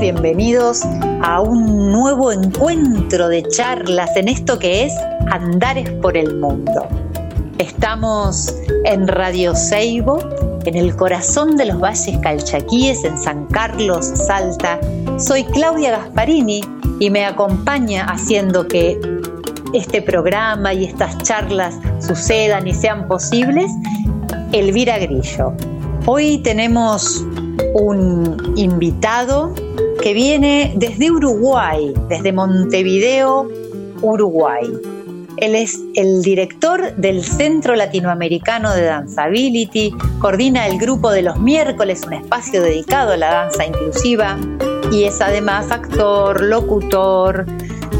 Bienvenidos a un nuevo encuentro de charlas en esto que es Andares por el Mundo. Estamos en Radio Seibo, en el corazón de los valles calchaquíes, en San Carlos, Salta. Soy Claudia Gasparini y me acompaña haciendo que este programa y estas charlas sucedan y sean posibles Elvira Grillo. Hoy tenemos un invitado que viene desde Uruguay, desde Montevideo, Uruguay. Él es el director del Centro Latinoamericano de Danzability, coordina el grupo de los miércoles, un espacio dedicado a la danza inclusiva, y es además actor, locutor,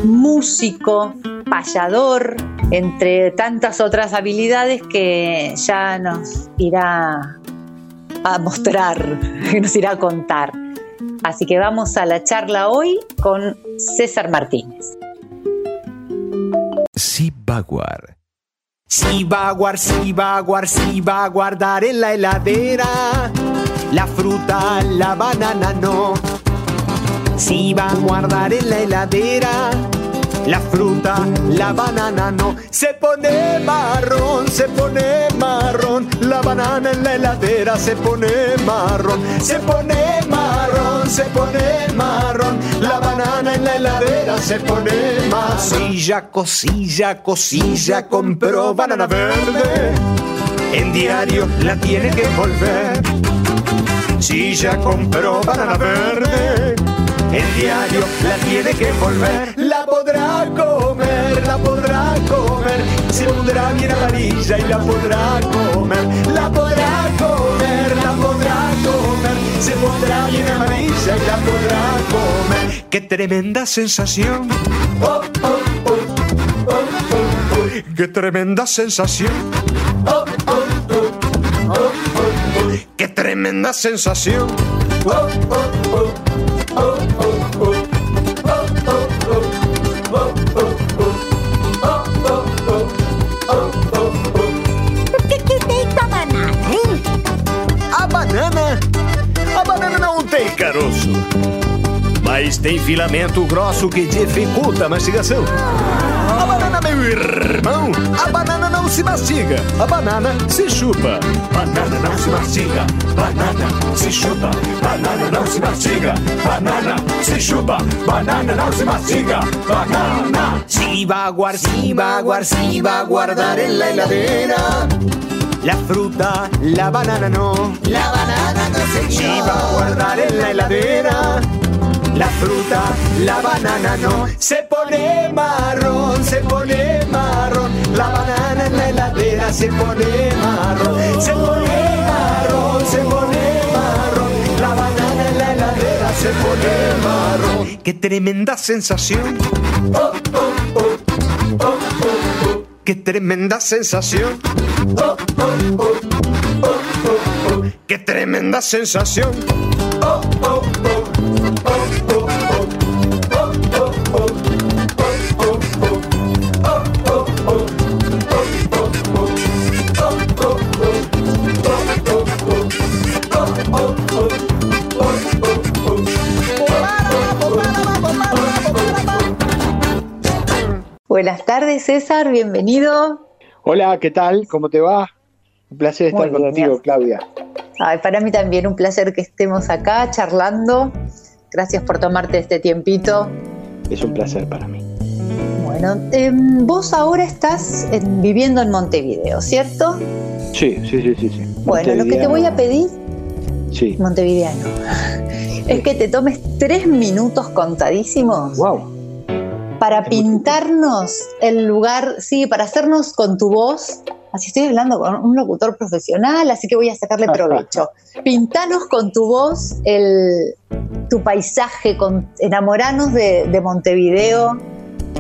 músico, payador, entre tantas otras habilidades que ya nos irá a mostrar, que nos irá a contar. Así que vamos a la charla hoy con César Martínez. Sibaguar. Sibaguar, Sibaguar, si va a guardar en la heladera. La fruta, la banana no. Si va a guardar en la heladera la fruta, la banana no. Se pone marrón, se pone marrón. La banana en la heladera se pone marrón. Se pone marrón, se pone marrón. La banana en la heladera se pone marrón. Cosilla, cosilla, cosilla, compró banana verde. En diario la tiene que volver. Si ya compró banana verde el diario la tiene que volver. La podrá comer, la podrá comer. Se pondrá bien amarilla y la podrá comer. La podrá comer, la podrá comer. Se pondrá bien amarilla y la podrá comer. Qué tremenda sensación. Oh, oh, oh, oh, oh, oh. Qué tremenda sensación. Oh, oh, oh, oh, oh, oh. Qué tremenda sensación. oh, oh. Mas tem filamento grosso que dificulta a mastigação. A banana, meu irmão, a banana não se mastiga, a banana se chupa. Banana não se mastiga, banana se chupa. Banana não se mastiga, banana se chupa. Banana não se mastiga, banana. Si va a guardar, si va a guardar, si va a guardar en la heladera. La fruta, la banana no. La banana no se va a guardar en la heladera. La fruta, la banana no. Se pone marrón, se pone marrón. La banana en la heladera se pone marrón. Se pone marrón, se pone marrón. La banana en la heladera se pone marrón. Qué tremenda sensación. Oh, oh, oh, oh, oh, oh. Qué tremenda sensación. Oh, oh, oh, Qué tremenda sensación. Buenas tardes, César, bienvenido. Hola, ¿qué tal? ¿Cómo te va? Un placer estar contigo, Claudia. para mí también un placer que estemos acá charlando. Gracias por tomarte este tiempito. Es un placer para mí. Bueno, em, vos ahora estás viviendo en Montevideo, ¿cierto? Sí, sí, sí, sí. sí. Bueno, lo que te voy a pedir, sí. montevideano, es que te tomes tres minutos contadísimos. Wow para pintarnos el lugar, sí, para hacernos con tu voz, así estoy hablando con un locutor profesional, así que voy a sacarle provecho. Pintanos con tu voz el, tu paisaje, con, enamoranos de, Montevideo,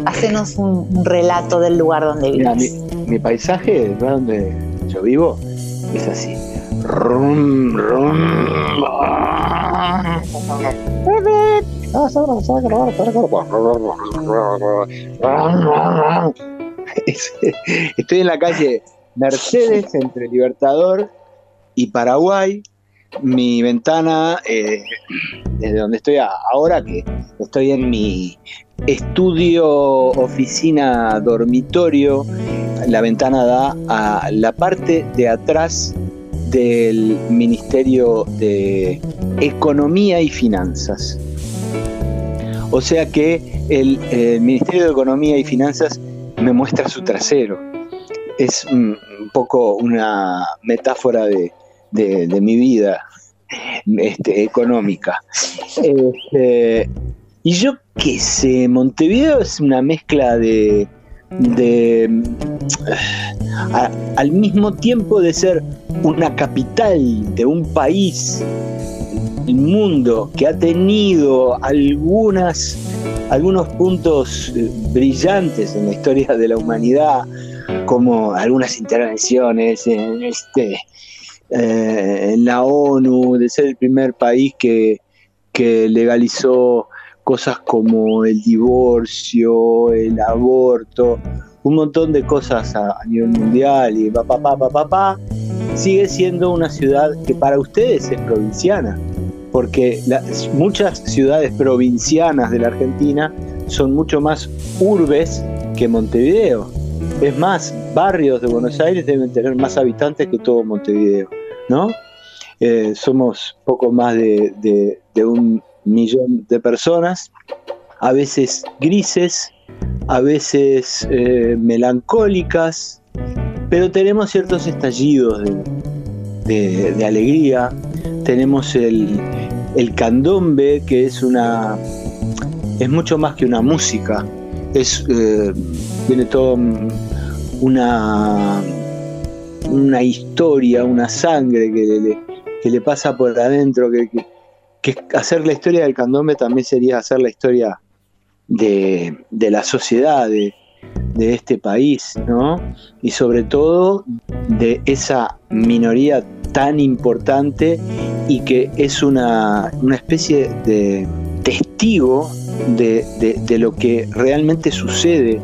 hacenos un, relato del lugar donde vives. mi, paisaje, el lugar donde yo vivo, es así. Estoy en la calle Mercedes entre Libertador y Paraguay. Mi ventana, eh, desde donde estoy ahora, que estoy en mi estudio, oficina, dormitorio, la ventana da a la parte de atrás del Ministerio de Economía y Finanzas. O sea que el, Ministerio de Economía y Finanzas me muestra su trasero. Es un, poco una metáfora de, mi vida este, económica. Este, y yo qué sé, Montevideo es una mezcla de, de al mismo tiempo de ser una capital de un país, mundo, que ha tenido algunas, algunos puntos eh, brillantes en la historia de la humanidad, como algunas intervenciones en, este, eh, en la ONU, de ser el primer país que, que legalizó cosas como el divorcio, el aborto, un montón de cosas a, nivel mundial y pa, pa, pa, pa, pa, sigue siendo una ciudad que para ustedes es provinciana, porque muchas ciudades provincianas de la Argentina son mucho más urbes que Montevideo. Es más, barrios de Buenos Aires deben tener más habitantes que todo Montevideo, ¿no? Eh, somos poco más de un millón de personas, a veces grises, a veces eh, melancólicas, pero tenemos ciertos estallidos de, alegría. Tenemos el, candombe, que es una. es mucho más que una música. Es. Eh, tiene todo una. una historia, una sangre que le, que le pasa por adentro, que, que hacer la historia del candombe también sería hacer la historia de, la sociedad de, este país, ¿no? Y sobre todo de esa minoría tan importante y que es una, especie de testigo de, de, lo que realmente sucede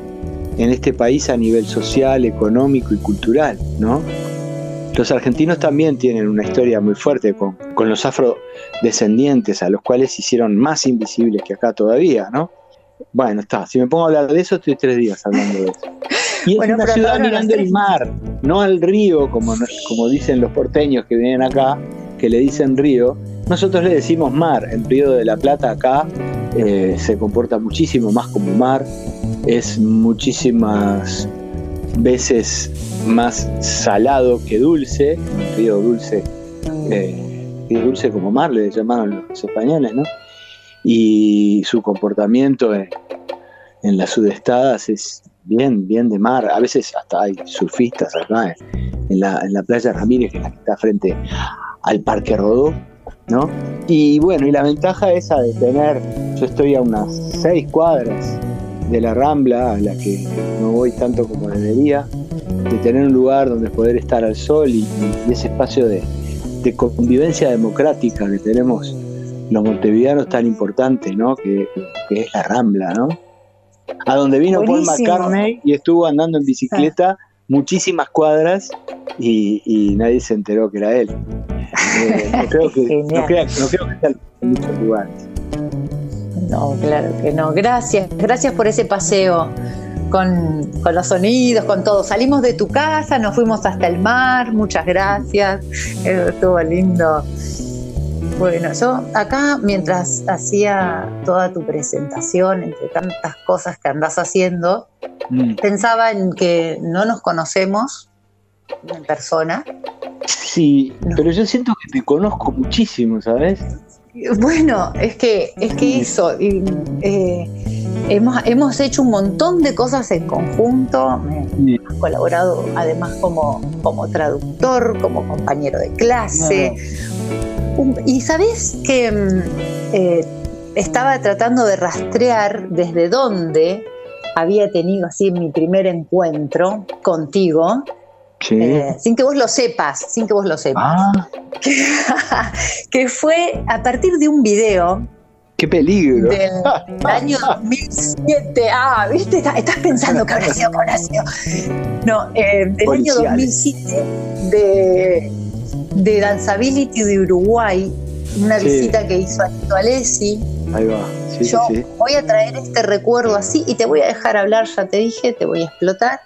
en este país a nivel social, económico y cultural, ¿no? Los argentinos también tienen una historia muy fuerte con, con los afrodescendientes, a los cuales hicieron más invisibles que acá todavía, ¿no? Bueno, está. Si me pongo a hablar de eso, estoy tres días hablando de eso. Y es una ciudad mirando el mar, no al río, como, como dicen los porteños que vienen acá, que le dicen río. Nosotros le decimos mar. El río de la Plata acá eh, se comporta muchísimo más como mar. Es muchísimas veces más salado que dulce. El río dulce, eh, dulce como mar, le llamaron los españoles, ¿no? Y su comportamiento en, las sudestadas es bien, bien de mar. A veces hasta hay surfistas acá en, la, en la playa Ramírez, que que está frente al Parque Rodó, ¿no? Y bueno, y la ventaja esa de tener, yo estoy a unas seis cuadras de la Rambla, a la que no voy tanto como debería, de tener un lugar donde poder estar al sol y, ese espacio de convivencia democrática que tenemos los montevideanos tan importante, ¿no? Que, es la Rambla, ¿no? A donde vino Paul McCartney y estuvo andando en bicicleta muchísimas cuadras y, nadie se enteró que era él. Eh, no, creo que, no, creo, que sea en muchos lugares. No, claro que no. Gracias, gracias por ese paseo con, con, los sonidos, con todo. Salimos de tu casa, nos fuimos hasta el mar, muchas gracias. Estuvo lindo bueno, yo acá mientras hacía toda tu presentación, entre tantas cosas que andas haciendo, mm. pensaba en que no nos conocemos en persona. Sí, pero yo siento que te conozco muchísimo, ¿sabes? Bueno, es que, es que eso, eh, hemos, hemos hecho un montón de cosas en conjunto. Me, has colaborado además como, como traductor, como compañero de clase. Y sabes que mm, eh, estaba tratando de rastrear desde dónde había tenido así mi primer encuentro contigo. Eh, sin que vos lo sepas, sin que vos lo sepas. Ah. que fue a partir de un video ¡Qué peligro! Del, año 2007. Ah, ¿viste? Estás pensando que habrá sido con No, eh, del año 2007 de, de Danzability de Uruguay, una visita que hizo a Alessi. Ahí va. Sí, Yo sí, voy a traer este recuerdo así y te voy a dejar hablar, ya te dije, te voy a explotar.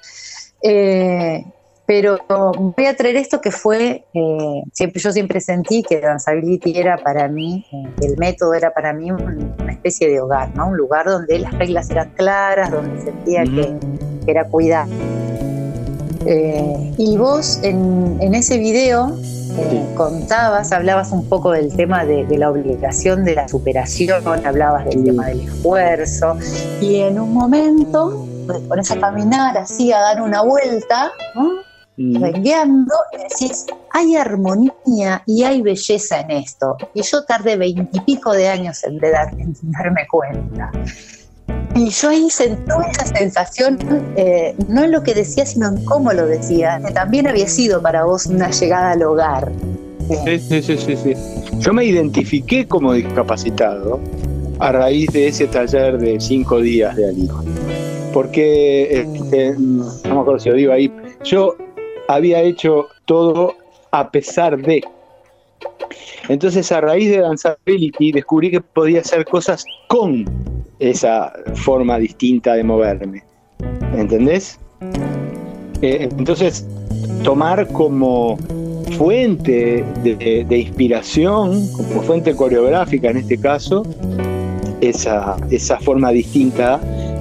Eh, pero voy a traer esto que fue, eh, siempre, yo siempre sentí que Danzability era para mí, eh, el método era para mí una especie de hogar, ¿no? Un lugar donde las reglas eran claras, donde sentía que, era cuidar. Eh, y vos en, ese video contabas, hablabas un poco del tema de, la obligación de la superación, hablabas del tema del esfuerzo, y en un momento te pones a caminar así, a dar una vuelta, ¿no? rengueando y decís, hay armonía y hay belleza en esto. Y yo tardé veintipico de años en, darme cuenta. Y yo ahí sentí esa sensación, eh, no en lo que decía, sino en cómo lo decía, que también había sido para vos una llegada al hogar. Sí, sí, sí, sí, Yo me identifiqué como discapacitado a raíz de ese taller de cinco días de alijo. Porque, este, no me acuerdo si lo digo ahí, yo había hecho todo a pesar de. Entonces, a raíz de Danzability, descubrí que podía hacer cosas con esa forma distinta de moverme. ¿Entendés? Eh, entonces, tomar como fuente de, inspiración, como fuente coreográfica en este caso, esa, esa forma distinta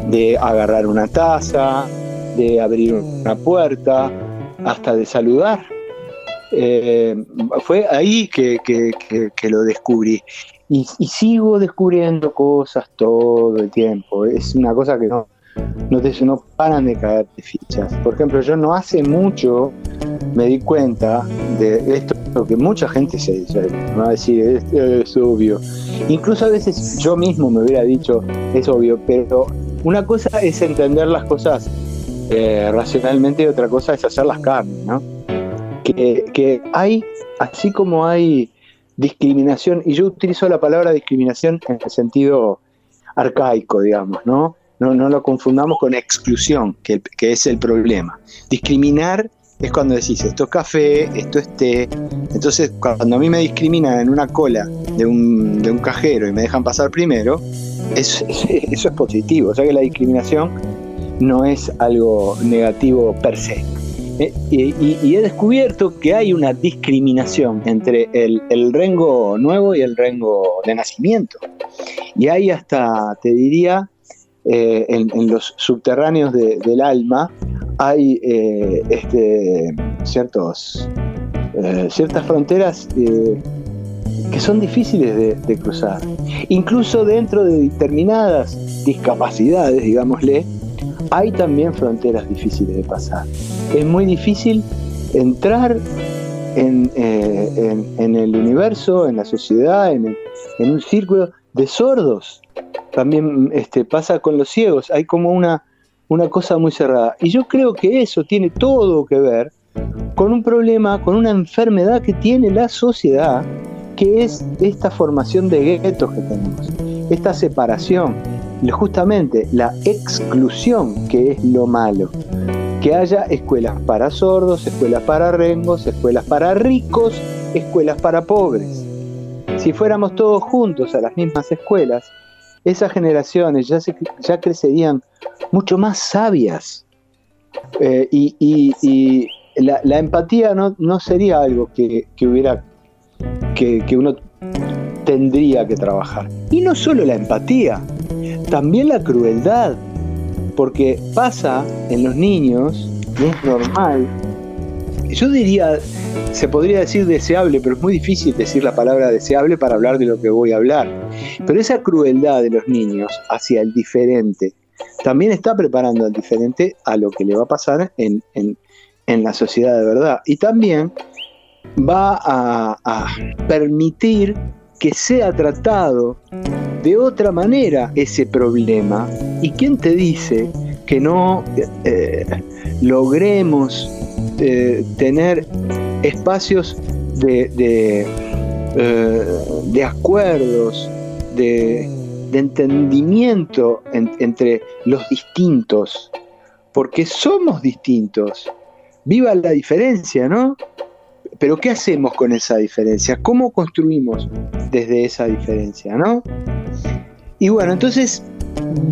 de agarrar una taza, de abrir una puerta, hasta de saludar. Eh, fue ahí que, lo descubrí. Y, sigo descubriendo cosas todo el tiempo. Es una cosa que no, no, te, no paran de caer de fichas. Por ejemplo, yo no hace mucho me di cuenta de esto que mucha gente se, me va a es, obvio. Incluso a veces yo mismo me hubiera dicho, es obvio, pero una cosa es entender las cosas eh, racionalmente y otra cosa es hacer las carnes, ¿no? Que, hay, así como hay discriminación, y yo utilizo la palabra discriminación en el sentido arcaico, digamos, ¿no? No, no lo confundamos con exclusión, que, que es el problema. Discriminar es cuando decís esto es café, esto es té. Entonces, cuando a mí me discriminan en una cola de un, de un cajero y me dejan pasar primero, eso es positivo. O sea que la discriminación no es algo negativo per se. Eh, y, he descubierto que hay una discriminación entre el, el rengo nuevo y el rengo de nacimiento. Y hay hasta, te diría, eh, en, los subterráneos del alma, hay eh, este, ciertos, ciertas fronteras que son difíciles de, de cruzar. Incluso dentro de determinadas discapacidades, digámosle, hay también fronteras difíciles de pasar. Es muy difícil entrar en, eh, el universo, en la sociedad, en, un círculo de sordos. También este, pasa con los ciegos, hay como una, una cosa muy cerrada. Y yo creo que eso tiene todo que ver con un problema, con una enfermedad que tiene la sociedad, que es esta formación de guetos que tenemos, esta separación, justamente la exclusión que es lo malo. Que haya escuelas para sordos, escuelas para rengos, escuelas para ricos, escuelas para pobres. Si fuéramos todos juntos a las mismas escuelas, esas generaciones ya, se, ya crecerían mucho más sabias. Eh, y, la, empatía no, sería algo que, hubiera que uno tendría que trabajar. Y no solo la empatía, también la crueldad, porque pasa en los niños, y es normal, yo diría, se podría decir deseable, pero es muy difícil decir la palabra deseable para hablar de lo que voy a hablar. Pero esa crueldad de los niños hacia el diferente también está preparando al diferente a lo que le va a pasar en, la sociedad de verdad. Y también va a, permitir que sea tratado de otra manera ese problema. ¿Y quién te dice que no eh, logremos eh, tener espacios de, de, eh, acuerdos, de, entendimiento entre los distintos, porque somos distintos. Viva la diferencia, ¿no? Pero ¿qué hacemos con esa diferencia? ¿Cómo construimos desde esa diferencia, ¿no? Y bueno, entonces,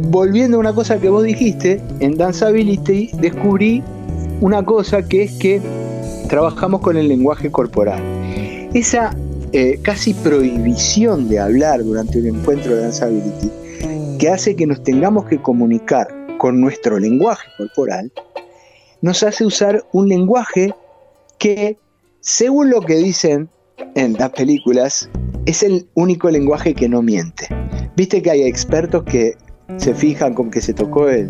volviendo a una cosa que vos dijiste, en Danceability descubrí una cosa que es que trabajamos con el lenguaje corporal. Esa eh, casi prohibición de hablar durante un encuentro de Danceability, que hace que nos tengamos que comunicar con nuestro lenguaje corporal, nos hace usar un lenguaje que, según lo que dicen en las películas, es el único lenguaje que no miente. Viste que hay expertos que se fijan con que se tocó el,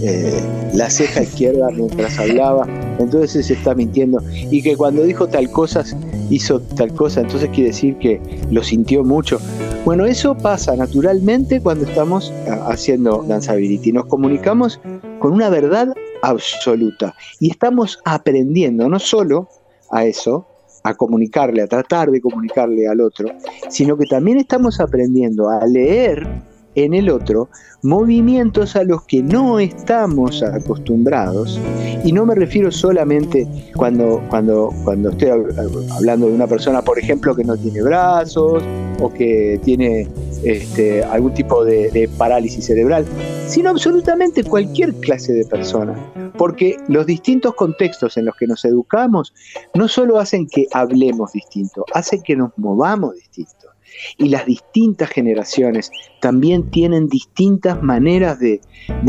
eh, la ceja izquierda mientras hablaba, entonces se está mintiendo. Y que cuando dijo tal cosa, hizo tal cosa, entonces quiere decir que lo sintió mucho. Bueno, eso pasa naturalmente cuando estamos ah, haciendo danzability. Nos comunicamos con una verdad absoluta y estamos aprendiendo no solo a eso, a comunicarle, a tratar de comunicarle al otro, sino que también estamos aprendiendo a leer en el otro movimientos a los que no estamos acostumbrados. Y no me refiero solamente cuando, cuando, cuando estoy hablando de una persona, por ejemplo, que no tiene brazos o que tiene este, algún tipo de, de parálisis cerebral, sino absolutamente cualquier clase de persona. Porque los distintos contextos en los que nos educamos no solo hacen que hablemos distinto, hacen que nos movamos distinto y las distintas generaciones también tienen distintas maneras de,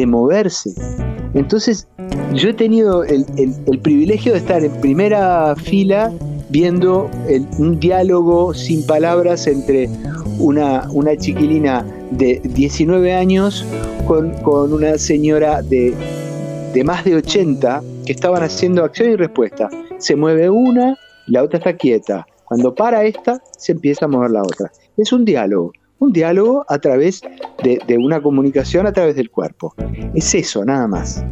moverse. Entonces, yo he tenido el, privilegio de estar en primera fila viendo un diálogo sin palabras entre una, chiquilina de 19 años con, una señora de, de más de 80 que estaban haciendo acción y respuesta. Se mueve una, la otra está quieta cuando para esta, se empieza a mover la otra. Es un diálogo, un diálogo a través de, una comunicación a través del cuerpo. Es eso, nada más.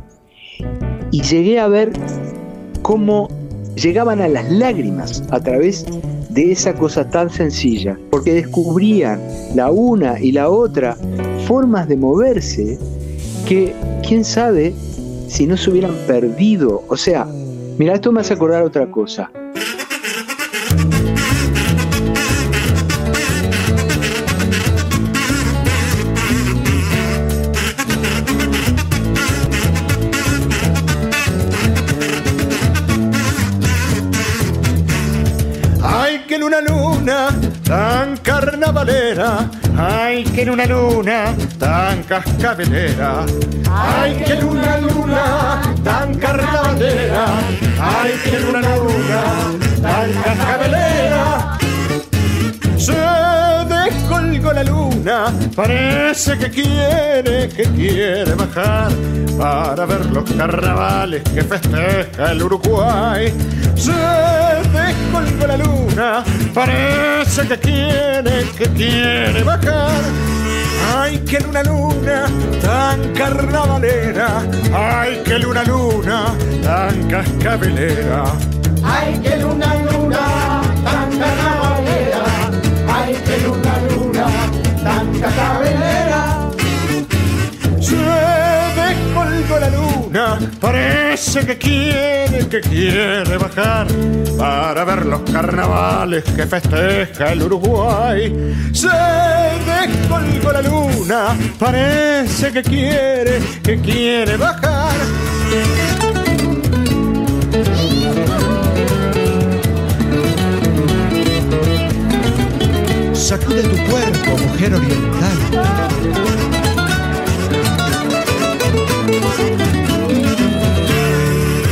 Y llegué a ver cómo llegaban a las lágrimas a través de esa cosa tan sencilla, porque descubrían la una y la otra formas de moverse que, quién sabe, si no se hubieran perdido. O sea, mira, esto me hace acordar otra cosa. Tan carnavalera, ay que en una luna tan cascabelera, ay que en una luna tan carnavalera, ay que en una luna tan cascabelera. La luna, parece que quiere, que quiere bajar para ver los carnavales que festeja el Uruguay. Se descolgó la luna, parece que quiere, que quiere bajar. Ay, que luna luna tan carnavalera, ay, que luna luna tan cascabelera. Ay, que luna luna tan carnavalera, tan cascabelera la luna, parece que quiere, que quiere bajar para ver los carnavales que festeja el Uruguay. Se descolgó la luna, parece que quiere, que quiere bajar. Sacude tu cuerpo, mujer oriental.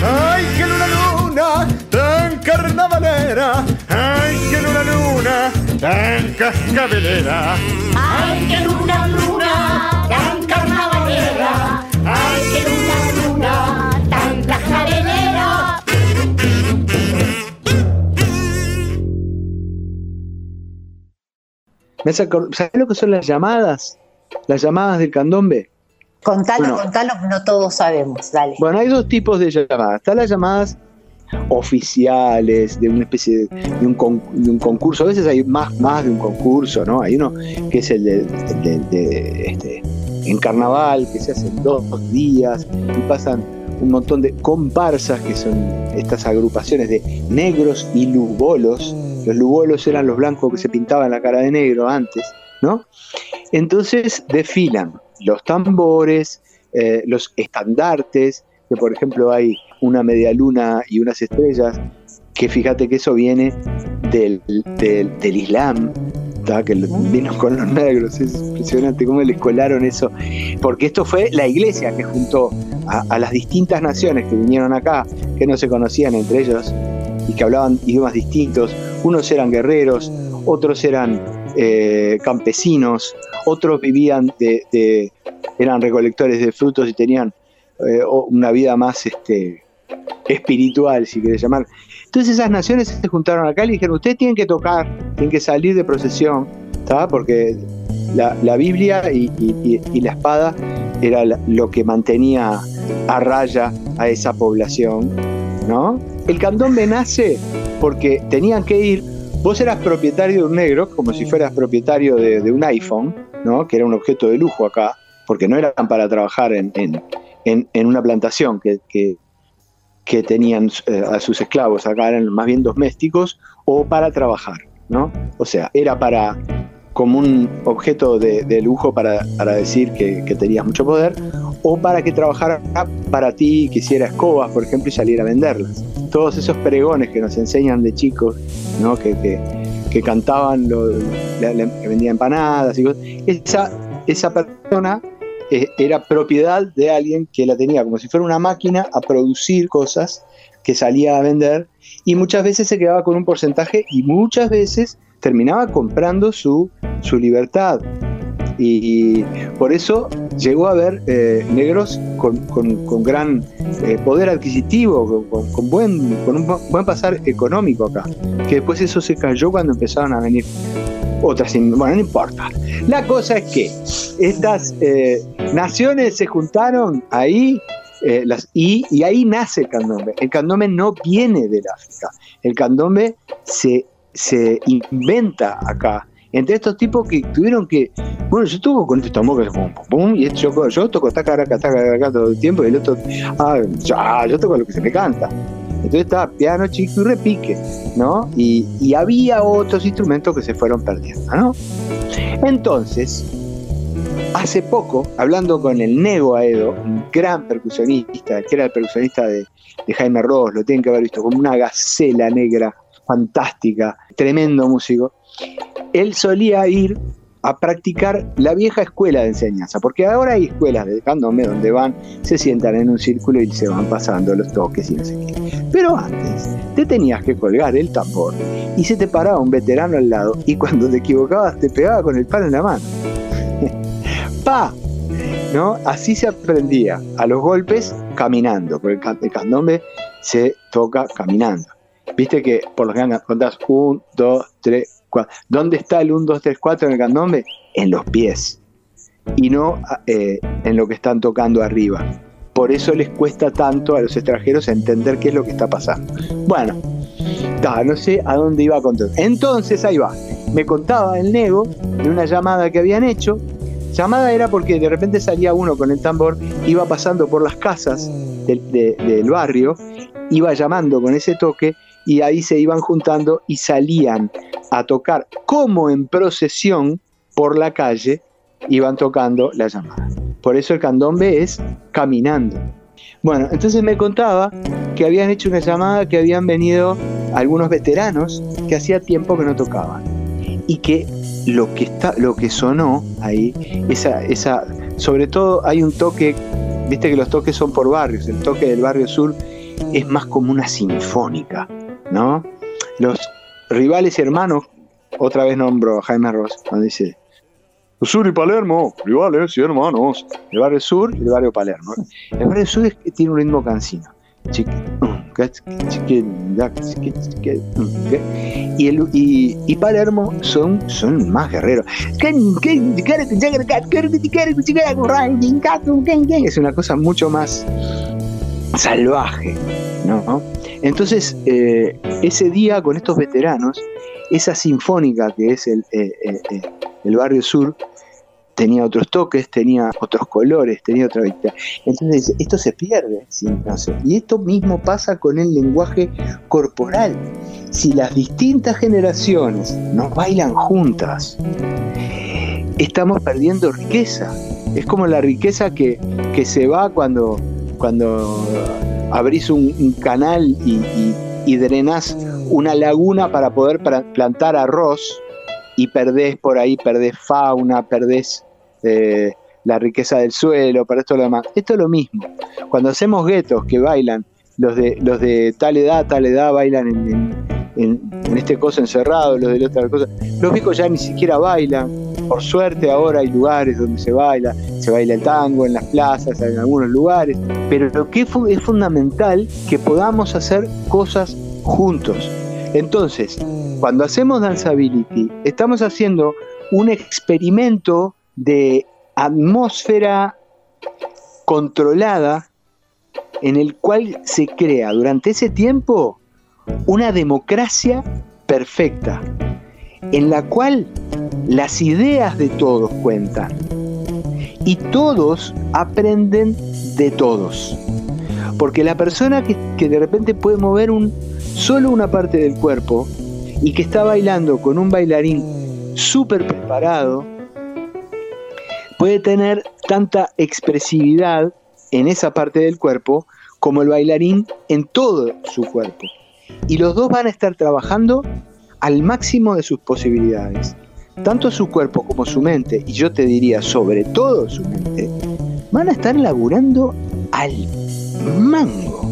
Ay, que luna luna tan carnavalera. Ay, que luna luna tan cascabelera. Ay, que luna luna. ¿Sabés lo que son las llamadas? Las llamadas del candombe. Contalo, Bueno. contalo, no todos sabemos, dale. Bueno, hay dos tipos de llamadas. Están las llamadas oficiales de una especie de, de un, con- de un concurso. A veces hay más, más de un concurso, ¿no? Hay uno que es el de, este, en carnaval, que se hacen dos días y pasan un montón de comparsas, que son estas agrupaciones de negros y lugolos. Los lugolos eran los blancos que se pintaban la cara de negro antes, ¿no? Entonces desfilan los tambores, eh, los estandartes, que por ejemplo hay una media luna y unas estrellas, que fíjate que eso viene del, del, del Islam, ¿tá? que vino con los negros, es impresionante cómo les colaron eso, porque esto fue la iglesia que juntó a, a las distintas naciones que vinieron acá, que no se conocían entre ellos y que hablaban idiomas distintos, unos eran guerreros, otros eran eh, campesinos, otros vivían de, eran recolectores de frutos y tenían eh, una vida más este, espiritual, si querés llamar. Entonces esas naciones se juntaron acá y le dijeron, ustedes tienen que tocar, tienen que salir de procesión, ¿tá? porque la, Biblia y, y- la espada era lo que mantenía a raya a esa población. ¿no? El candombe nace porque tenían que ir, vos eras propietario de un negro, como si fueras propietario de, un iPhone, ¿no? que era un objeto de lujo acá, porque no eran para trabajar en, una plantación que, tenían eh, a sus esclavos, acá eran más bien domésticos, o para trabajar, ¿no? O sea, era para como un objeto de, lujo para, para decir que, que tenías mucho poder, o para que trabajara para ti, que hiciera escobas, por ejemplo, y saliera a venderlas. Todos esos pregones que nos enseñan de chicos, ¿no? que, que, que cantaban, que vendían empanadas y cosas. Esa, esa persona eh, era propiedad de alguien que la tenía como si fuera una máquina a producir cosas que salía a vender y muchas veces se quedaba con un porcentaje y muchas veces terminaba comprando su, su libertad. Y, por eso llegó a haber eh, negros con, con- con gran eh, poder adquisitivo, con, buen, con un bu- buen pasar económico acá. Que después eso se cayó cuando empezaron a venir otras. Bueno, no importa. La cosa es que estas eh, naciones se juntaron ahí y ahí nace el candombe. El candombe no viene del África. El candombe se, se inventa acá. Entre estos tipos que tuvieron que. Bueno, yo toco con este tambor que pum, pum, pum, y yo, yo toco taca, taca, taca, taca todo el tiempo, y el otro. Ah, ya, yo toco lo que se me canta. Entonces estaba piano, chico y repique, ¿no? Y, y había otros instrumentos que se fueron perdiendo, ¿no? Entonces, hace poco, hablando con el Nego Aedo, un gran percusionista, que era el percusionista de, de Jaime Ross, lo tienen que haber visto, como una gacela negra, fantástica, tremendo músico, él solía ir a practicar la vieja escuela de enseñanza, porque ahora hay escuelas de candombe donde van, se sientan en un círculo y se van pasando los toques y no sé qué. Pero antes te tenías que colgar el tambor y se te paraba un veterano al lado y cuando te equivocabas te pegaba con el palo en la mano. ¡Pa! ¿No? Así se aprendía a los golpes caminando, porque el can- el candombe se toca caminando. Viste que por lo general contás 1, 2, 3, 4. ¿Dónde está el 1, 2, 3, 4 en el candombe? En los pies. Y no eh, en lo que están tocando arriba. Por eso les cuesta tanto a los extranjeros entender qué es lo que está pasando. Bueno, ta, no sé a dónde iba a contar. Entonces ahí va. Me contaba el nego de una llamada que habían hecho. Llamada era porque de repente salía uno con el tambor, iba pasando por las casas del, de- del barrio, iba llamando con ese toque y ahí se iban juntando y salían a tocar como en procesión por la calle, iban tocando la llamada. Por eso el candombe es caminando. Bueno, entonces me contaba que habían hecho una llamada que habían venido algunos veteranos que hacía tiempo que no tocaban y que lo que está lo que sonó ahí esa esa sobre todo hay un toque viste que los toques son por barrios el toque del barrio sur es más como una sinfónica no los rivales hermanos otra vez nombro Jaime Ross, cuando dice, Sur y Palermo, rivales y hermanos. El barrio sur y el barrio Palermo. El barrio sur tiene un ritmo cansino. Y, el, y, y, Palermo son, son más guerreros. Es una cosa mucho más salvaje, ¿no? Entonces, eh, ese día con estos veteranos, esa sinfónica que es el, eh, eh, el barrio sur, tenía otros toques, tenía otros colores, tenía otra vista. Entonces, esto se pierde Y esto mismo pasa con el lenguaje corporal. Si las distintas generaciones no bailan juntas, estamos perdiendo riqueza. Es como la riqueza que, que se va cuando, cuando abrís un, canal y, y, drenás una laguna para poder plantar arroz y perdés por ahí, perdés fauna, perdés eh, la riqueza del suelo, para esto lo demás. Esto es lo mismo. Cuando hacemos guetos que bailan, los de, los de tal edad, tal edad bailan en, este coso encerrado, los de la otra cosa. Los viejos ya ni siquiera bailan. Por suerte ahora hay lugares donde se baila, se baila el tango en las plazas, en algunos lugares, pero lo que es fundamental que podamos hacer cosas juntos. Entonces, cuando hacemos danzability, estamos haciendo un experimento de atmósfera controlada en el cual se crea durante ese tiempo una democracia perfecta, en la cual las ideas de todos cuentan y todos aprenden de todos. Porque la persona que, de repente puede mover un, solo una parte del cuerpo y que está bailando con un bailarín súper preparado, puede tener tanta expresividad en esa parte del cuerpo como el bailarín en todo su cuerpo. Y los dos van a estar trabajando al máximo de sus posibilidades. Tanto su cuerpo como su mente, y yo te diría sobre todo su mente, van a estar laburando al mango,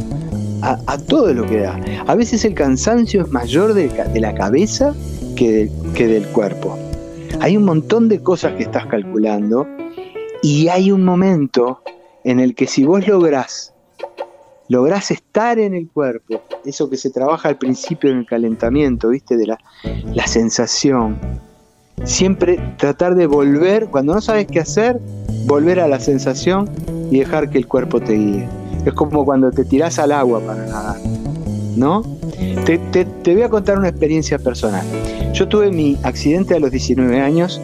a, todo lo que da. A veces el cansancio es mayor de, la cabeza que, que del cuerpo. Hay un montón de cosas que estás calculando y hay un momento en el que si vos lográs, lográs estar en el cuerpo, eso que se trabaja al principio en el calentamiento, ¿viste? De la, la sensación. Siempre tratar de volver, cuando no sabes qué hacer, volver a la sensación y dejar que el cuerpo te guíe. Es como cuando te tirás al agua para nadar, ¿no? Te, te, voy a contar una experiencia personal. Yo tuve mi accidente a los 19 años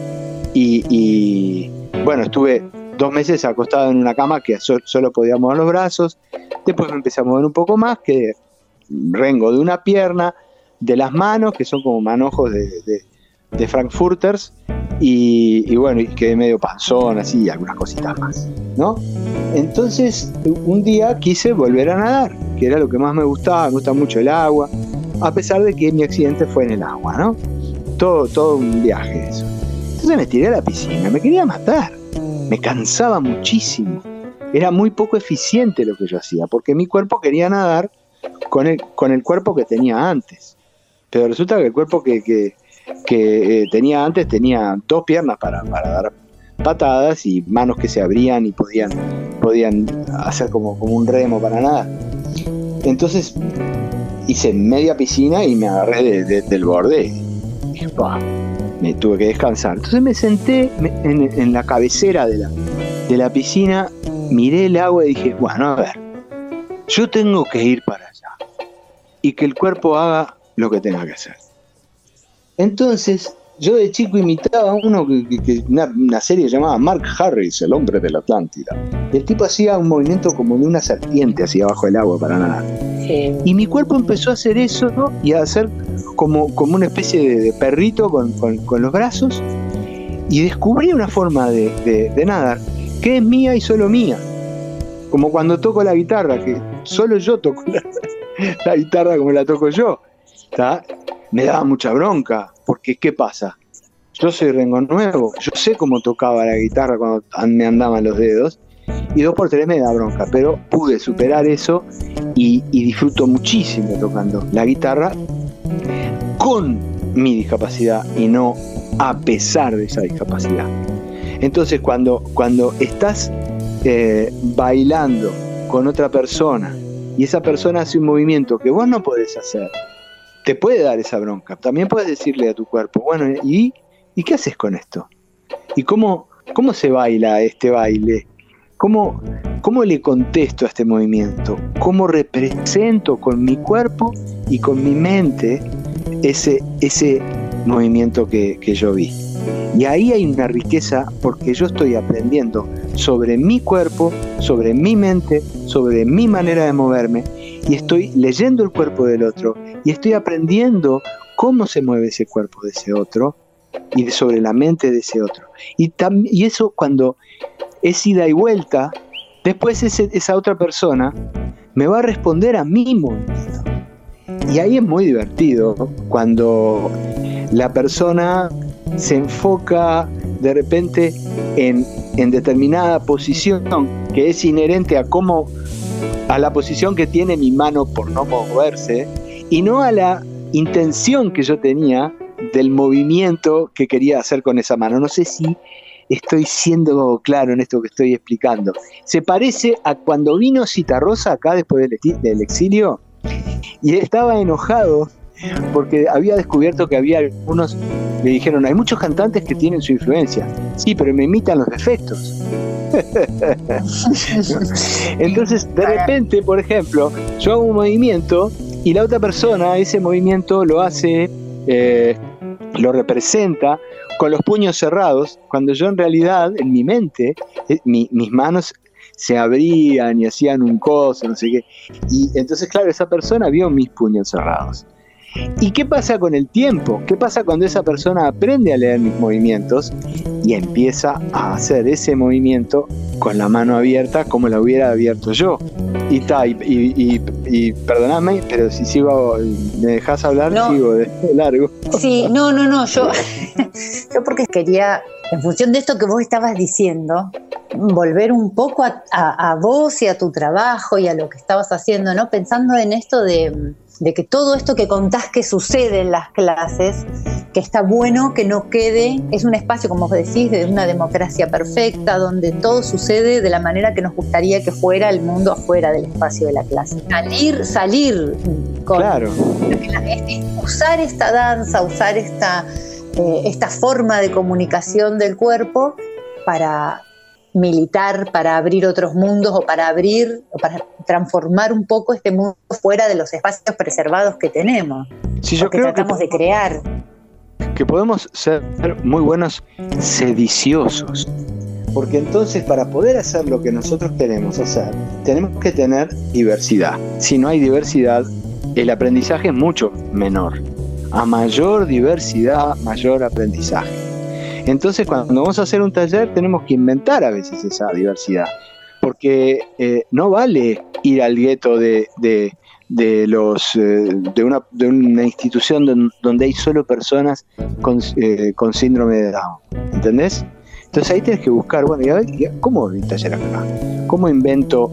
y bueno, estuve dos meses acostado en una cama que solo podía mover los brazos. Después me empecé a mover un poco más, que rengo de una pierna, de las manos, que son como manojos de, Frankfurters, y, bueno, y quedé medio panzón, así, y algunas cositas más, ¿no? Entonces, un día quise volver a nadar, que era lo que más me gustaba, me gusta mucho el agua, a pesar de que mi accidente fue en el agua, ¿no? Todo, todo un viaje eso. Entonces me tiré a la piscina, me quería matar, me cansaba muchísimo. Era muy poco eficiente lo que yo hacía, porque mi cuerpo quería nadar con el, con el cuerpo que tenía antes. Pero resulta que el cuerpo que, que, eh, tenía antes tenía dos piernas para, para, dar patadas y manos que se abrían y podían, podían hacer como, como un remo para nada. Entonces hice media piscina y me agarré del borde. Y dije, me tuve que descansar. Entonces me senté en, la cabecera de la, de la piscina, miré el agua y dije, bueno, a ver, yo tengo que ir para allá y que el cuerpo haga lo que tenga que hacer. Entonces, yo de chico imitaba a uno que, una, serie llamada Mark Harris, el hombre de la Atlántida. El tipo hacía un movimiento como de una serpiente hacia abajo del agua para nadar. Y mi cuerpo empezó a hacer eso y a hacer como, como una especie de, perrito con, los brazos. Y descubrí una forma de, nadar que es mía y solo mía. Como cuando toco la guitarra, que solo yo toco la, guitarra como la toco yo. Me daba mucha bronca, porque ¿qué pasa? Yo soy Rengo Nuevo, yo sé cómo tocaba la guitarra cuando me andaban los dedos, y dos por tres me da bronca, pero pude superar eso y, disfruto muchísimo tocando la guitarra con mi discapacidad y no a pesar de esa discapacidad. Entonces cuando, cuando estás eh, bailando con otra persona y esa persona hace un movimiento que vos no podés hacer, te puede dar esa bronca. También puedes decirle a tu cuerpo, bueno, ¿y, ¿y qué haces con esto? ¿Y cómo, cómo se baila este baile? ¿Cómo, ¿Cómo le contesto a este movimiento? ¿Cómo represento con mi cuerpo y con mi mente ese, ese movimiento que, que yo vi? Y ahí hay una riqueza porque yo estoy aprendiendo sobre mi cuerpo, sobre mi mente, sobre mi manera de moverme y estoy leyendo el cuerpo del otro y estoy aprendiendo cómo se mueve ese cuerpo de ese otro y sobre la mente de ese otro. Y, eso cuando es ida y vuelta, después esa otra persona me va a responder a mi movimiento. Y ahí es muy divertido cuando la persona se enfoca de repente en, en determinada posición que es inherente a cómo a la posición que tiene mi mano por no moverse y no a la intención que yo tenía del movimiento que quería hacer con esa mano. No sé si estoy siendo claro en esto que estoy explicando. Se parece a cuando vino Citarrosa acá después del, exilio y estaba enojado porque había descubierto que había algunos, le dijeron, hay muchos cantantes que tienen su influencia. Sí, pero me imitan los defectos. Entonces, de repente, por ejemplo, yo hago un movimiento y la otra persona ese movimiento lo hace, eh, lo representa con los puños cerrados, cuando yo en realidad, en mi mente, eh, mis manos se abrían y hacían un coso, no sé qué. Y entonces, claro, esa persona vio mis puños cerrados. ¿Y qué pasa con el tiempo? ¿Qué pasa cuando esa persona aprende a leer mis movimientos y empieza a hacer ese movimiento con la mano abierta como la hubiera abierto yo? Y está, y, perdonadme, pero si sigo, me dejas hablar, sigo de largo. Sí, no, no, no, yo, yo porque quería, en función de esto que vos estabas diciendo, volver un poco a, a vos y a tu trabajo y a lo que estabas haciendo, ¿no? Pensando en esto de de que todo esto que contás que sucede en las clases, que está bueno que no quede, es un espacio, como vos decís, de una democracia perfecta, donde todo sucede de la manera que nos gustaría que fuera el mundo afuera del espacio de la clase. Salir, salir con claro. usar esta danza, usar esta, eh, esta forma de comunicación del cuerpo para militar para abrir otros mundos o para abrir o para transformar un poco este mundo fuera de los espacios preservados que tenemos. Sí, yo creo tratamos de crear. Que podemos ser muy buenos sediciosos. Porque entonces para poder hacer lo que nosotros queremos hacer, tenemos que tener diversidad. Si no hay diversidad, el aprendizaje es mucho menor. A mayor diversidad, mayor aprendizaje. Entonces, cuando vamos a hacer un taller, tenemos que inventar a veces esa diversidad, porque eh, no vale ir al gueto de, los eh, de, una, de institución donde hay solo personas con, eh, con síndrome de Down, ¿entendés? Entonces ahí tienes que buscar, bueno, y a ver, ¿cómo doy taller acá? ¿Cómo invento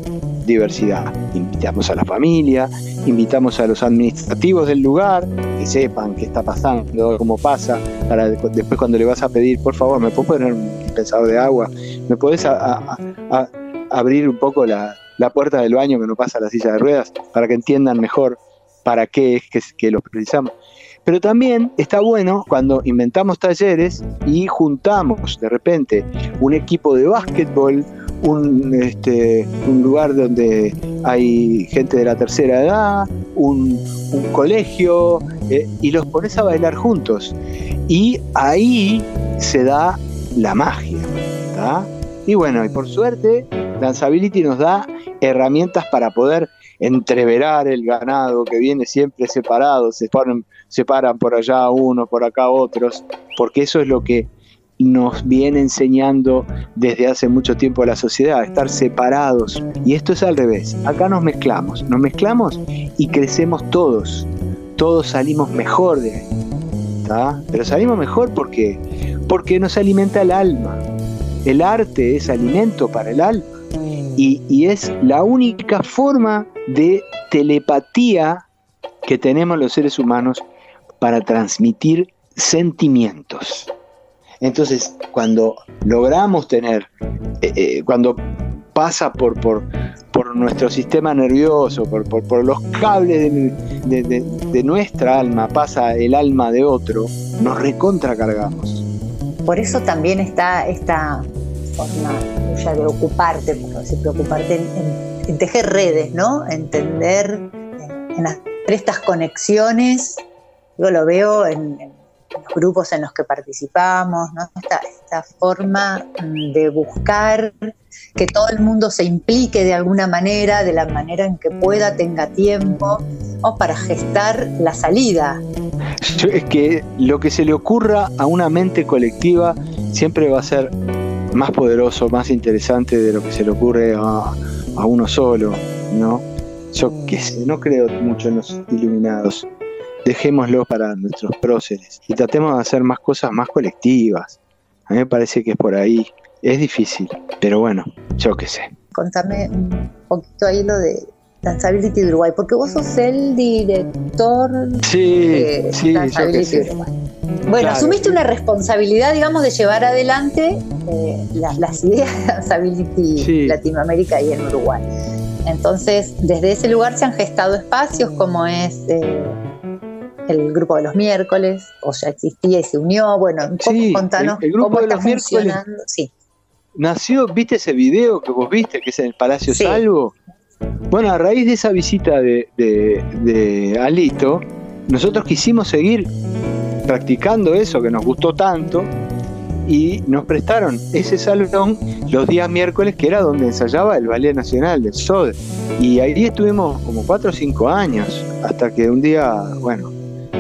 diversidad? Invitamos a la familia, invitamos a los administrativos del lugar, que sepan qué está pasando, cómo pasa, para después cuando le vas a pedir, por favor, ¿me puedo poner un dispensador de agua? ¿Me puedes abrir un poco la, puerta del baño que no pasa la silla de ruedas para que entiendan mejor para qué es que, que los precisamos? Pero también está bueno cuando inventamos talleres y juntamos de repente un equipo de básquetbol, un, este, un lugar donde hay gente de la tercera edad, un, colegio, eh, y los pones a bailar juntos. Y ahí se da la magia. Y bueno, y por suerte, Danceability nos da herramientas para poder entreverar el ganado que viene siempre separado, se paran, se paran por allá uno, por acá otros, porque eso es lo que nos viene enseñando desde hace mucho tiempo la sociedad, estar separados. Y esto es al revés, acá nos mezclamos, nos mezclamos y crecemos todos, todos salimos mejor de ahí. Pero salimos mejor porque, porque nos alimenta el alma. El arte es alimento para el alma y, es la única forma de telepatía que tenemos los seres humanos para transmitir sentimientos. Entonces, cuando logramos tener, eh, eh, cuando pasa por, por, por, nuestro sistema nervioso, por, por, los cables de, de, nuestra alma, pasa el alma de otro, nos recontracargamos. Por eso también está esta forma tuya de ocuparte, por preocuparte en, tejer redes, ¿no? Entender, en estas conexiones. Yo lo veo en los grupos en los que participamos, ¿no? esta, forma mm, de buscar que todo el mundo se implique de alguna manera, de la manera en que pueda, tenga tiempo, para gestar la salida. Es que lo que se le ocurra a una mente colectiva siempre va a ser más poderoso, más interesante de lo que se le ocurre a, a uno solo, ¿no? Yo que no creo mucho en los iluminados dejémoslo para nuestros próceres y tratemos de hacer más cosas más colectivas. A mí me parece que es por ahí. Es difícil, pero bueno, yo qué sé. Contame un poquito ahí lo de Danceability de Uruguay, porque vos sos el director de sí, Danceability Uruguay. Bueno, asumiste una responsabilidad, digamos, de llevar adelante eh, las, ideas de Danceability Latinoamérica y en Uruguay. Entonces, desde ese lugar se han gestado espacios como es eh, el grupo de los miércoles, o ya existía y se unió. Bueno, un poco contanos el, grupo de los miércoles Sí. Nació, ¿viste ese video que vos viste, que es en el Palacio Salvo? Bueno, a raíz de esa visita de, de, Alito, nosotros quisimos seguir practicando eso que nos gustó tanto y nos prestaron ese salón los días miércoles que era donde ensayaba el Ballet Nacional del SOD. Y ahí estuvimos como cuatro o cinco años, hasta que un día, bueno,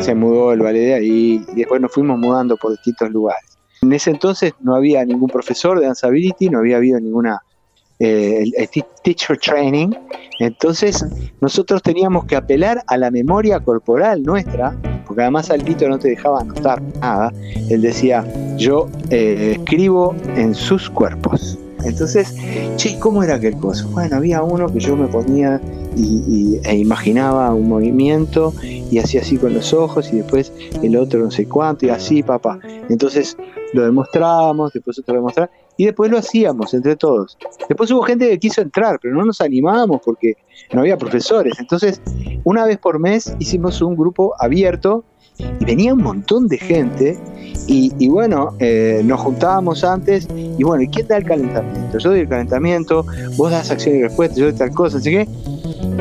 se mudó el ballet de ahí y después nos fuimos mudando por distintos lugares. En ese entonces no había ningún profesor de Danceability, no había habido ninguna eh, teacher training, entonces nosotros teníamos que apelar a la memoria corporal nuestra, porque además Altito no te dejaba anotar nada, él decía, yo eh, escribo en sus cuerpos. Entonces, che, ¿cómo era aquel cosa? Bueno, había uno que yo me ponía y, e imaginaba un movimiento y hacía así con los ojos y después el otro no sé cuánto y así, papá. Entonces lo demostrábamos, después otro lo demostraba y después lo hacíamos entre todos. Después hubo gente que quiso entrar, pero no nos animábamos porque no había profesores. Entonces, una vez por mes hicimos un grupo abierto y venía un montón de gente y, bueno, eh, nos juntábamos antes y bueno, ¿y quién da el calentamiento? Yo doy el calentamiento, vos das acción y respuesta, yo doy tal cosa, así que...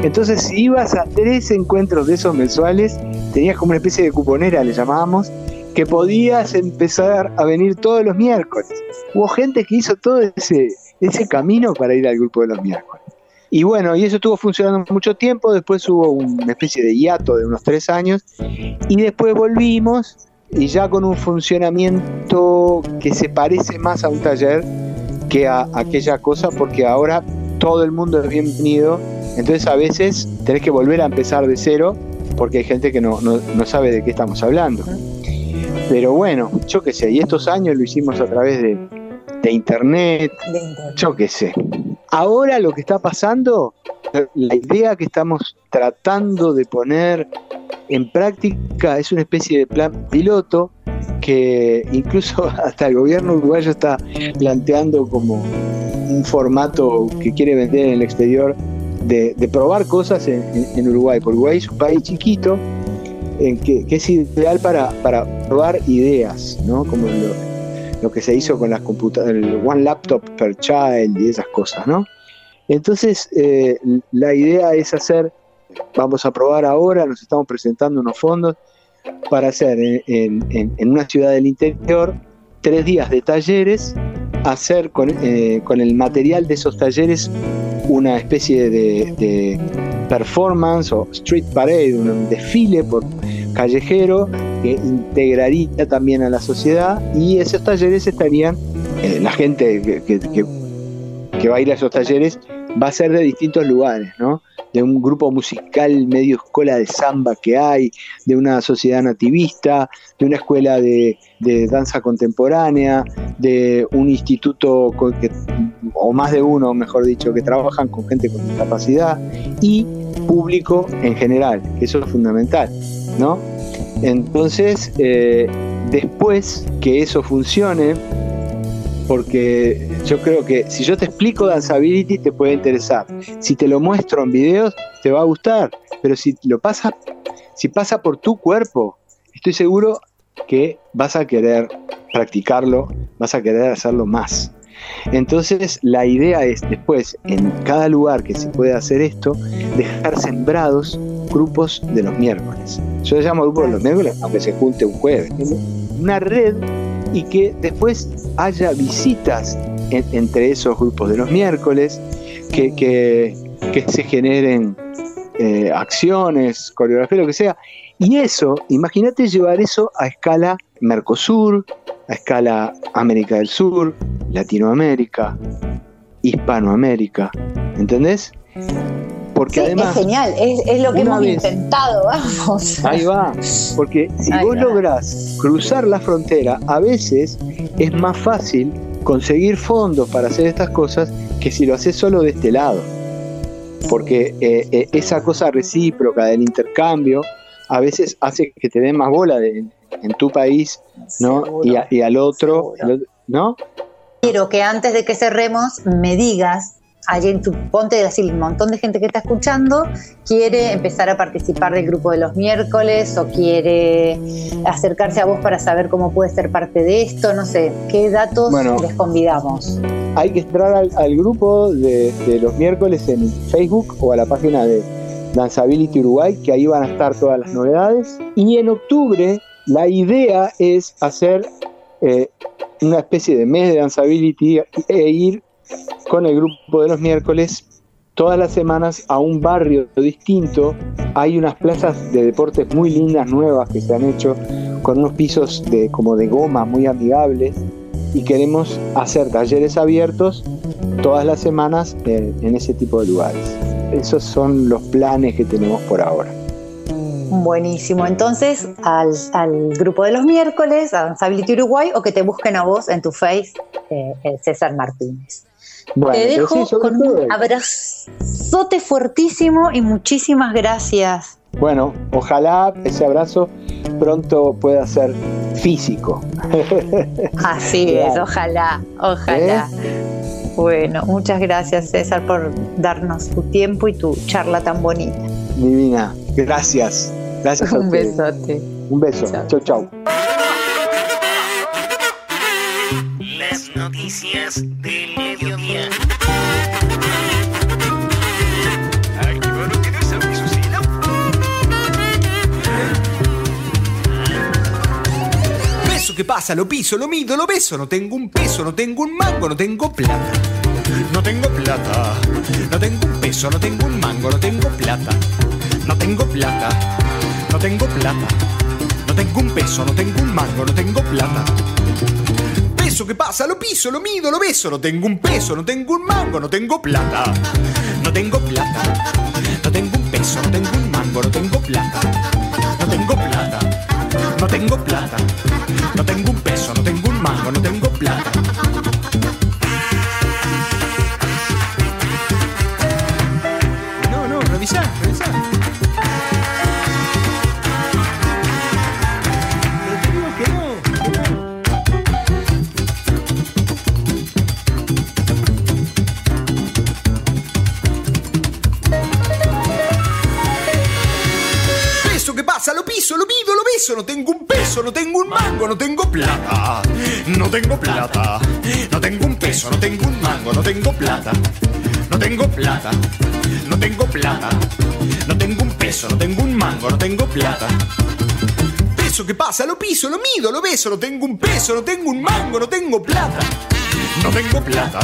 Entonces, si ibas a tres encuentros de esos mensuales, tenías como una especie de cuponera, le llamábamos, que podías empezar a venir todos los miércoles. Hubo gente que hizo todo ese, ese camino para ir al grupo de los miércoles. Y bueno, y eso estuvo funcionando mucho tiempo, después hubo una especie de hiato de unos tres años, y después volvimos y ya con un funcionamiento que se parece más a un taller que a, aquella cosa, porque ahora todo el mundo es bienvenido, entonces a veces tenés que volver a empezar de cero, porque hay gente que no, sabe de qué estamos hablando. Pero bueno, yo qué sé, y estos años lo hicimos a través de, de internet, yo qué sé. Ahora lo que está pasando, la idea que estamos tratando de poner en práctica es una especie de plan piloto que incluso hasta el gobierno uruguayo está planteando como un formato que quiere vender en el exterior de, probar cosas en, Uruguay, porque Uruguay es un país chiquito en que, es ideal para, probar ideas, ¿no? como lo, que se hizo con las computadoras, el One Laptop per Child y esas cosas. ¿no? Entonces, eh, la idea es hacer vamos a probar ahora, nos estamos presentando unos fondos para hacer en, una ciudad del interior tres días de talleres, hacer con, eh, el material de esos talleres una especie de, performance o street parade, un desfile por callejero que integraría también a la sociedad y esos talleres estarían, eh, la gente que, que va a ir a esos talleres va a ser de distintos lugares, ¿no? De un grupo musical medio escuela de samba que hay, de una sociedad nativista, de una escuela de, danza contemporánea, de un instituto o más de uno, mejor dicho, que trabajan con gente con discapacidad y público en general, que eso es fundamental, ¿no? Entonces, eh, después que eso funcione, porque yo creo que si yo te explico Danceability te puede interesar. Si te lo muestro en videos, te va a gustar. Pero si lo pasa, si pasa por tu cuerpo, estoy seguro que vas a querer practicarlo, vas a querer hacerlo más. Entonces la idea es después, en cada lugar que se pueda hacer esto, dejar sembrados grupos de los miércoles. Yo le llamo grupos de los miércoles, aunque se junte un jueves. Una red y que después haya visitas entre esos grupos de los miércoles, que, que, se generen eh, acciones, coreografía, lo que sea. Y eso, imagínate llevar eso a escala Mercosur, a escala América del Sur, Latinoamérica, Hispanoamérica, ¿entendés? Porque además, es genial, es, lo que hemos intentado, vamos. Ahí va, porque si vos lográs cruzar la frontera, a veces es más fácil conseguir fondos para hacer estas cosas que si lo haces solo de este lado. Porque eh, eh, esa cosa recíproca del intercambio a veces hace que te den más bola de, en tu país, ¿no? Y, al otro, ¿no? Quiero que antes de que cerremos me digas, allí en tu ponte de decir un montón de gente que está escuchando quiere empezar a participar del grupo de los miércoles o quiere acercarse a vos para saber cómo puede ser parte de esto, no sé, ¿qué datos les convidamos? Hay que entrar al, grupo de, de los miércoles en Facebook o a la página de Danceability Uruguay, que ahí van a estar todas las novedades. Y en octubre la idea es hacer eh, una especie de mes de danceability e ir con el grupo de los miércoles todas las semanas a un barrio distinto. Hay unas plazas de deportes muy lindas, nuevas que se han hecho, con unos pisos de, como de goma muy amigables. Y queremos hacer talleres abiertos todas las semanas en ese tipo de lugares. Esos son los planes que tenemos por ahora. Buenísimo. Entonces, al, grupo de los miércoles, a Danzability Uruguay, o que te busquen a vos en tu face, eh, César Martínez. Te dejo con un abrazote fuertísimo y muchísimas gracias. Bueno, ojalá ese abrazo pronto pueda ser físico. Así es, ojalá, ojalá. ¿Eh? Bueno, muchas gracias César por darnos tu tiempo y tu charla tan bonita. Divina, gracias. Gracias a Un besote. Un beso. Chau, chau. Las noticias del Que pasa, lo piso, lo mido, lo beso. No tengo un peso, no tengo un mango, no tengo plata. No tengo plata, no tengo un peso, no tengo un mango, no tengo plata. No tengo plata no tengo plata. No tengo un peso, no tengo un mango, no tengo plata. Peso que pasa, lo piso, lo mido, lo beso. No tengo un peso, no tengo un mango, no tengo plata. No tengo plata. No tengo un peso, no tengo un mango, no tengo plata. No tengo plata. No tengo plata. No tengo un peso, no tengo un mango, no tengo plata. No tengo un peso, no tengo un mango, no tengo plata. No tengo plata. No tengo un peso, no tengo un mango, no tengo plata. No tengo plata. No tengo plata. No tengo un peso, no tengo un mango, no tengo plata. Peso que pasa, lo piso, lo mido, lo beso. No tengo un peso, no tengo un mango, no tengo plata. No tengo plata.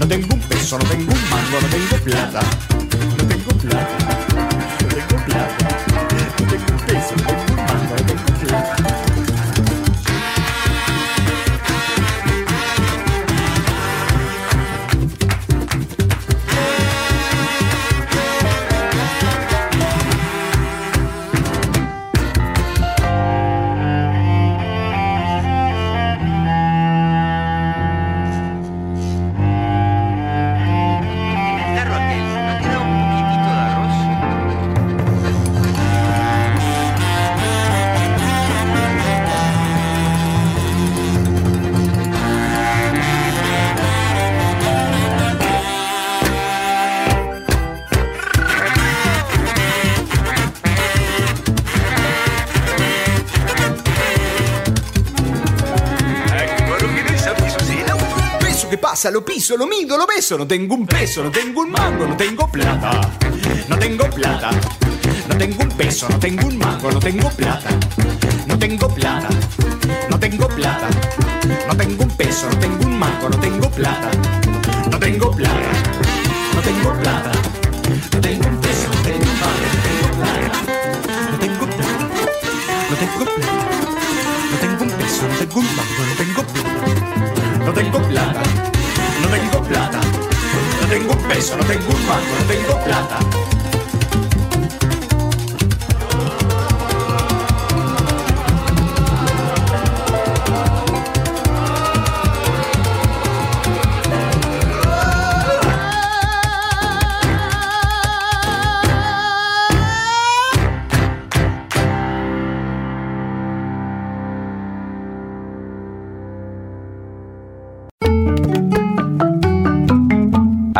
No tengo un peso, no tengo un mango, no tengo plata. Lo piso, lo mido, lo beso. No tengo un peso, no tengo un mango, no tengo plata. No tengo plata. No tengo un peso, no tengo un mango, no tengo plata. No tengo plata. No tengo plata. No tengo un peso, no tengo un mango, no tengo plata. No tengo plata. No tengo plata. No tengo un peso, no tengo un mango, no tengo plata. No tengo plata. No tengo plata. No tengo un peso, no tengo un mango, no tengo plata. No tengo plata. Tengo un peso, no tengo un no tengo plata.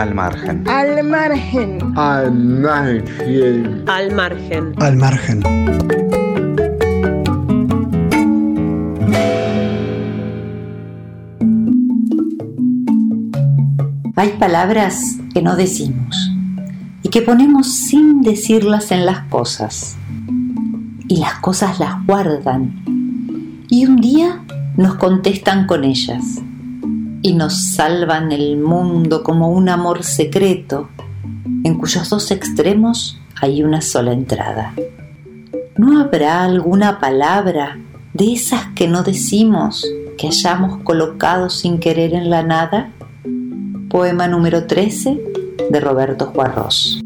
Al margen. Al margen. Al margen. Al margen. Al margen. Hay palabras que no decimos y que ponemos sin decirlas en las cosas. Y las cosas las guardan. Y un día nos contestan con ellas. Y nos salvan el mundo como un amor secreto, en cuyos dos extremos hay una sola entrada. ¿No habrá alguna palabra de esas que no decimos que hayamos colocado sin querer en la nada? Poema número 13 de Roberto Juarros.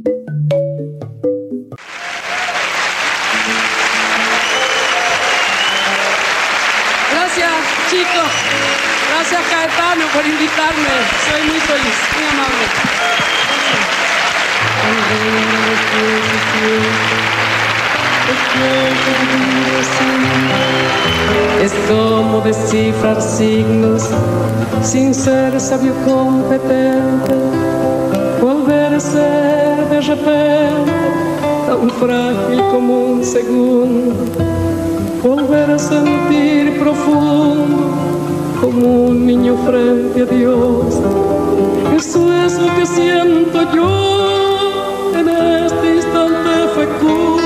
Gracias, chicos. Gracias, Caetano, por invitarme. Soy muy feliz, muy amable. Es como descifrar signos sin ser sabio competente. Volver a ser de repente tan frágil como un segundo. Volver a sentir profundo como un niño frente a Dios. Eso es lo que siento yo en este instante fecundo.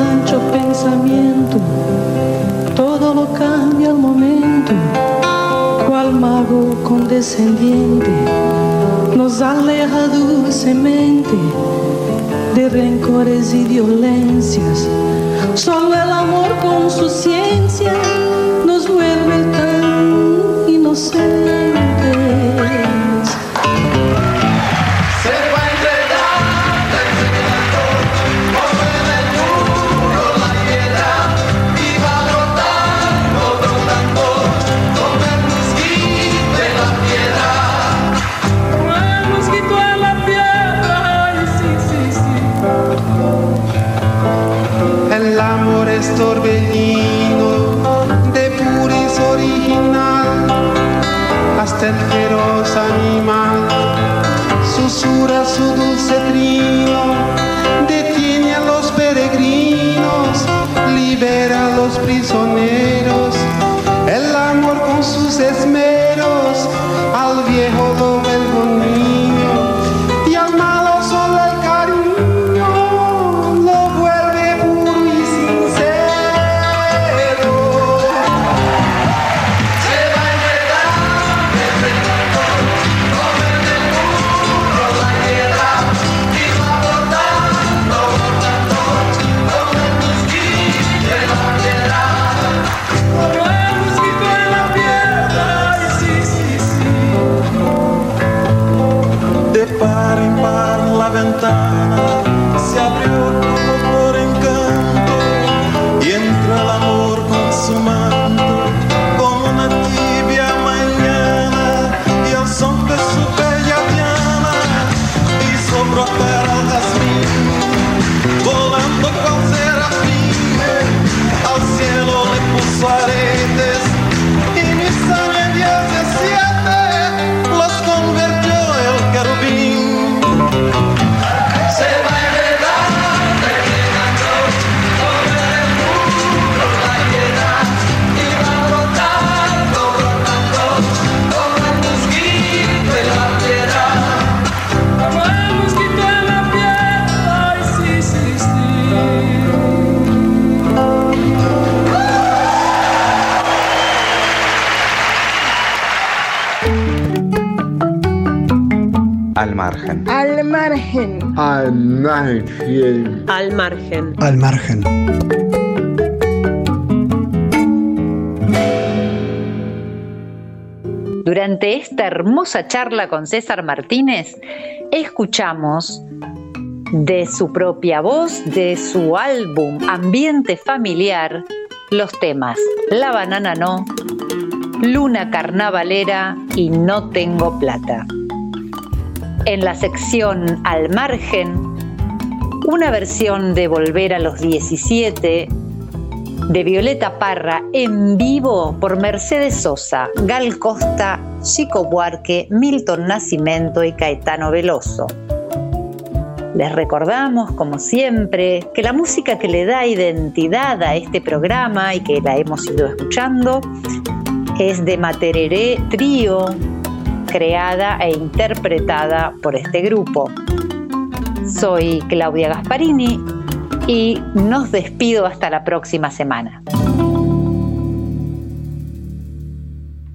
ancho pensamiento. Todo lo cambia al momento, cual mago condescendiente nos aleja dulcemente de rencores y violencias. Solo el amor con su ciencia Al margen. Al margen. Al margen. Durante esta hermosa charla con César Martínez, escuchamos de su propia voz, de su álbum Ambiente Familiar, los temas La Banana No, Luna Carnavalera y No Tengo Plata. En la sección Al Margen, una versión de Volver a los 17 de Violeta Parra en vivo por Mercedes Sosa, Gal Costa, Chico Buarque, Milton Nascimento y Caetano Veloso. Les recordamos, como siempre, que la música que le da identidad a este programa y que la hemos ido escuchando es de Matereré Trío, creada e interpretada por este grupo. Soy Claudia Gasparini y nos despido hasta la próxima semana.